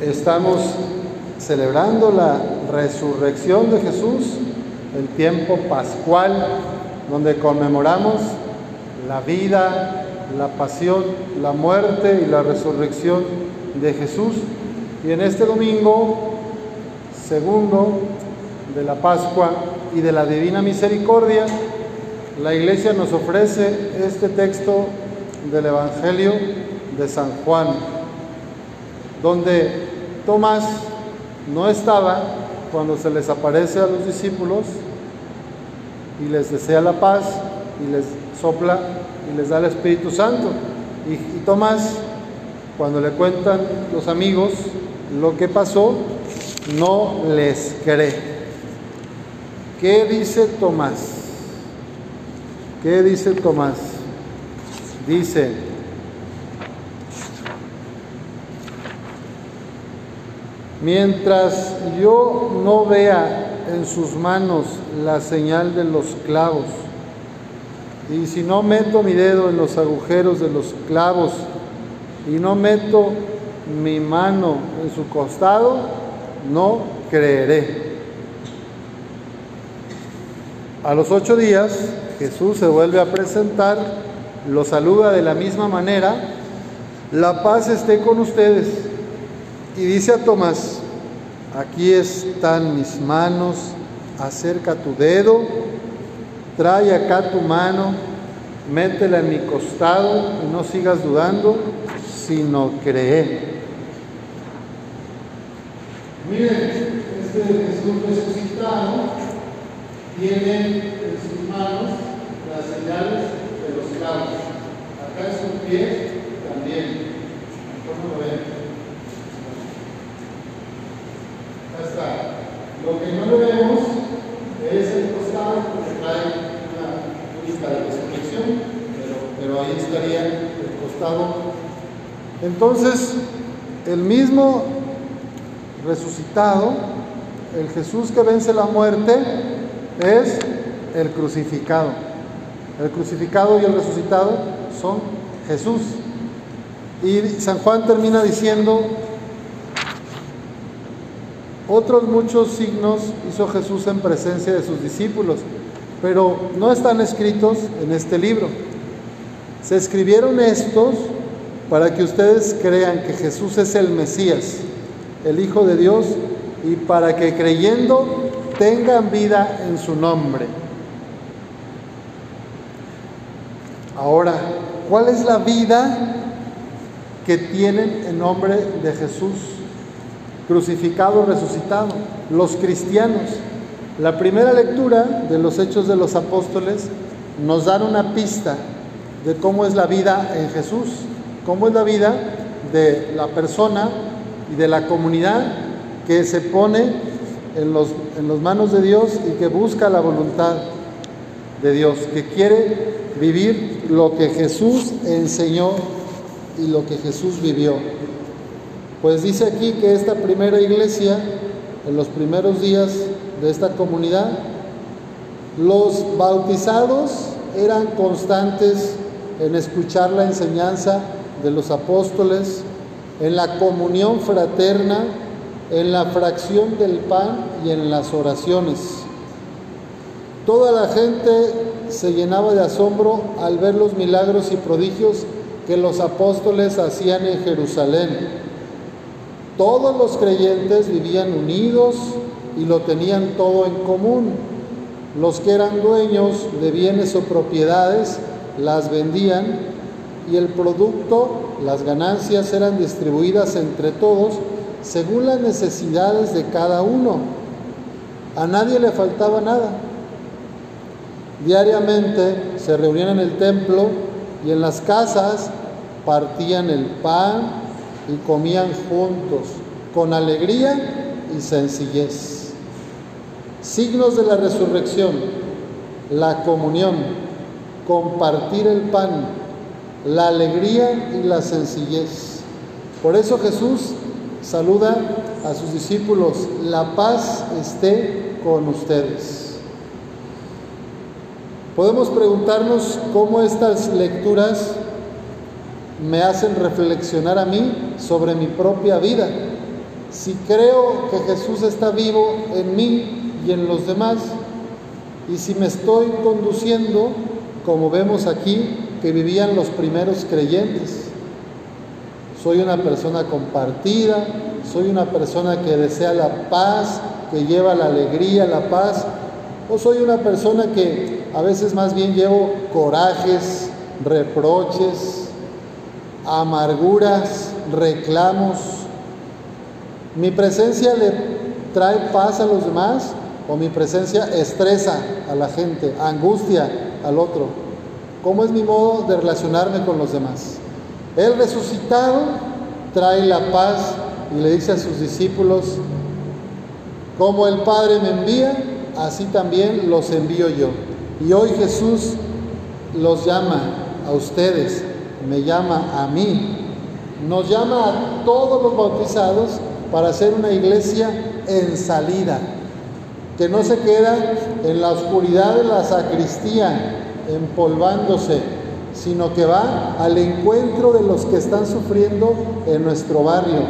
Estamos celebrando la resurrección de Jesús, el tiempo pascual, donde conmemoramos la vida, la pasión, la muerte y la resurrección de Jesús. Y en este domingo, segundo de la Pascua y de la Divina Misericordia, la Iglesia nos ofrece este texto del Evangelio de San Juan, donde Tomás no estaba cuando se les aparece a los discípulos y les desea la paz y les sopla y les da el Espíritu Santo. Y, Tomás, cuando le cuentan los amigos lo que pasó, no les cree. ¿Qué dice Tomás? ¿Qué dice Tomás? Dice, mientras yo no vea en sus manos la señal de los clavos, y si no meto mi dedo en los agujeros de los clavos, y no meto mi mano en su costado, no creeré. A los ocho días Jesús se vuelve a presentar, lo saluda de la misma manera, la paz esté con ustedes. Y dice a Tomás, aquí están mis manos, acerca tu dedo, trae acá tu mano, métela en mi costado y no sigas dudando, sino cree. Miren, este Jesús resucitado tiene en sus manos las señales de los clavos. Acá en su pie también. ¿Cómo lo ven? Acá está. Lo que no lo vemos es el costado porque trae una lista de resurrección, pero, pero ahí estaría el costado. Entonces, el mismo resucitado, el Jesús que vence la muerte, es el crucificado. El crucificado y el resucitado son Jesús. Y San Juan termina diciendo, otros muchos signos hizo Jesús en presencia de sus discípulos, pero no están escritos en este libro. Se escribieron estos para que ustedes crean que Jesús es el Mesías, el Hijo de Dios, y para que creyendo tengan vida en su nombre. Ahora, ¿cuál es la vida que tienen en nombre de Jesús? Crucificado, resucitado. Los cristianos. La primera lectura de los Hechos de los Apóstoles nos da una pista de cómo es la vida en Jesús, cómo es la vida de la persona y de la comunidad que se pone en, los, en las manos de Dios y que busca la voluntad de Dios, que quiere vivir lo que Jesús enseñó y lo que Jesús vivió. Pues dice aquí que esta primera iglesia, en los primeros días de esta comunidad, los bautizados eran constantes en escuchar la enseñanza de los apóstoles, en la comunión fraterna, en la fracción del pan y en las oraciones. Toda la gente se llenaba de asombro al ver los milagros y prodigios que los apóstoles hacían en Jerusalén. Todos los creyentes vivían unidos y lo tenían todo en común. Los que eran dueños de bienes o propiedades las vendían y el producto, las ganancias eran distribuidas entre todos según las necesidades de cada uno. A nadie le faltaba nada. Diariamente se reunían en el templo y en las casas partían el pan y comían juntos, con alegría y sencillez. Signos de la resurrección, la comunión, compartir el pan, la alegría y la sencillez. Por eso Jesús saluda a sus discípulos, la paz esté con ustedes. Podemos preguntarnos cómo estas lecturas me hacen reflexionar a mí sobre mi propia vida. si creo que Jesús está vivo en mí y en los demás, y si me estoy conduciendo, como vemos aquí, que vivían los primeros creyentes. Soy una persona compartida, soy una persona que desea la paz, que lleva la alegría, la paz, o soy una persona que a veces más bien llevo corajes, reproches, amarguras, reclamos. Mi presencia le trae paz a los demás o mi presencia estresa a la gente, angustia al otro. ¿Cómo es mi modo de relacionarme con los demás? El resucitado trae la paz y le dice a sus discípulos, como el Padre me envía, así también los envío yo. Y hoy Jesús los llama a ustedes, me llama a mí, nos llama a todos los bautizados para hacer una iglesia en salida, que no se queda en la oscuridad de la sacristía, empolvándose, sino que va al encuentro de los que están sufriendo en nuestro barrio,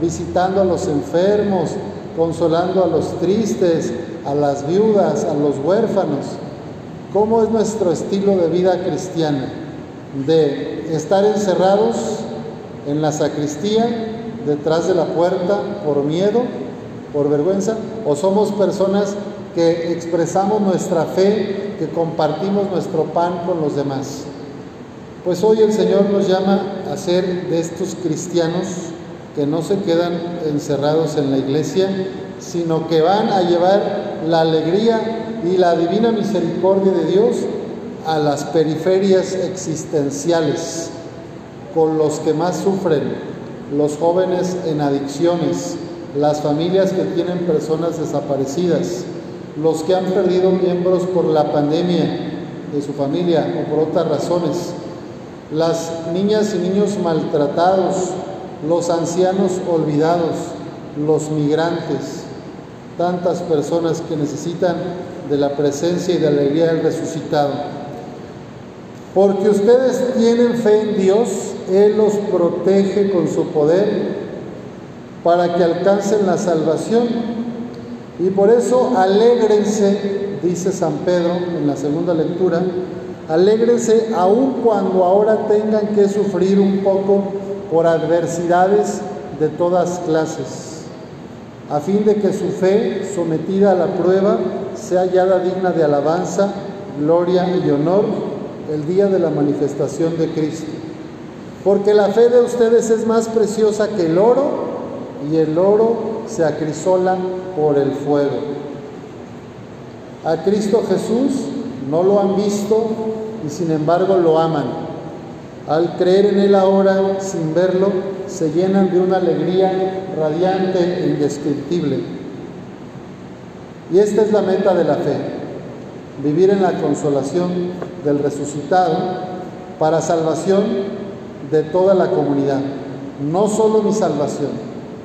visitando a los enfermos, consolando a los tristes, a las viudas, a los huérfanos. ¿Cómo es nuestro estilo de vida cristiana? De estar encerrados en la sacristía, detrás de la puerta, por miedo, por vergüenza, o somos personas que expresamos nuestra fe, que compartimos nuestro pan con los demás. Pues hoy el Señor nos llama a ser de estos cristianos que no se quedan encerrados en la iglesia, sino que van a llevar la alegría y la divina misericordia de Dios a las periferias existenciales, con los que más sufren, los jóvenes en adicciones, las familias que tienen personas desaparecidas, los que han perdido miembros por la pandemia de su familia o por otras razones, las niñas y niños maltratados, los ancianos olvidados, los migrantes, tantas personas que necesitan de la presencia y de la alegría del resucitado. Porque ustedes tienen fe en Dios, Él los protege con su poder para que alcancen la salvación y por eso alégrense, dice San Pedro en la segunda lectura, alégrense aun cuando ahora tengan que sufrir un poco por adversidades de todas clases, a fin de que su fe, sometida a la prueba, sea hallada digna de alabanza, gloria y honor el día de la manifestación de Cristo. Porque la fe de ustedes es más preciosa que el oro y el oro se acrisolan por el fuego. A Cristo Jesús no lo han visto y sin embargo lo aman. Al creer en Él ahora, sin verlo, se llenan de una alegría radiante e indescriptible. Y esta es la meta de la fe, vivir en la consolación del resucitado para salvación de toda la comunidad, no solo mi salvación,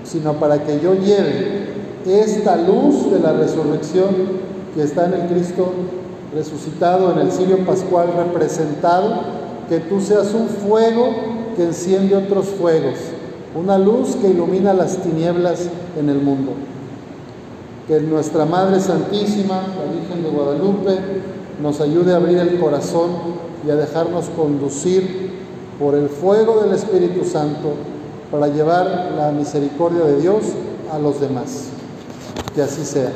sino para que yo lleve esta luz de la resurrección que está en el Cristo resucitado, en el cirio pascual representado, que tú seas un fuego que enciende otros fuegos, una luz que ilumina las tinieblas en el mundo. Que nuestra Madre Santísima, la Virgen de Guadalupe, nos ayude a abrir el corazón y a dejarnos conducir por el fuego del Espíritu Santo para llevar la misericordia de Dios a los demás. Que así sea.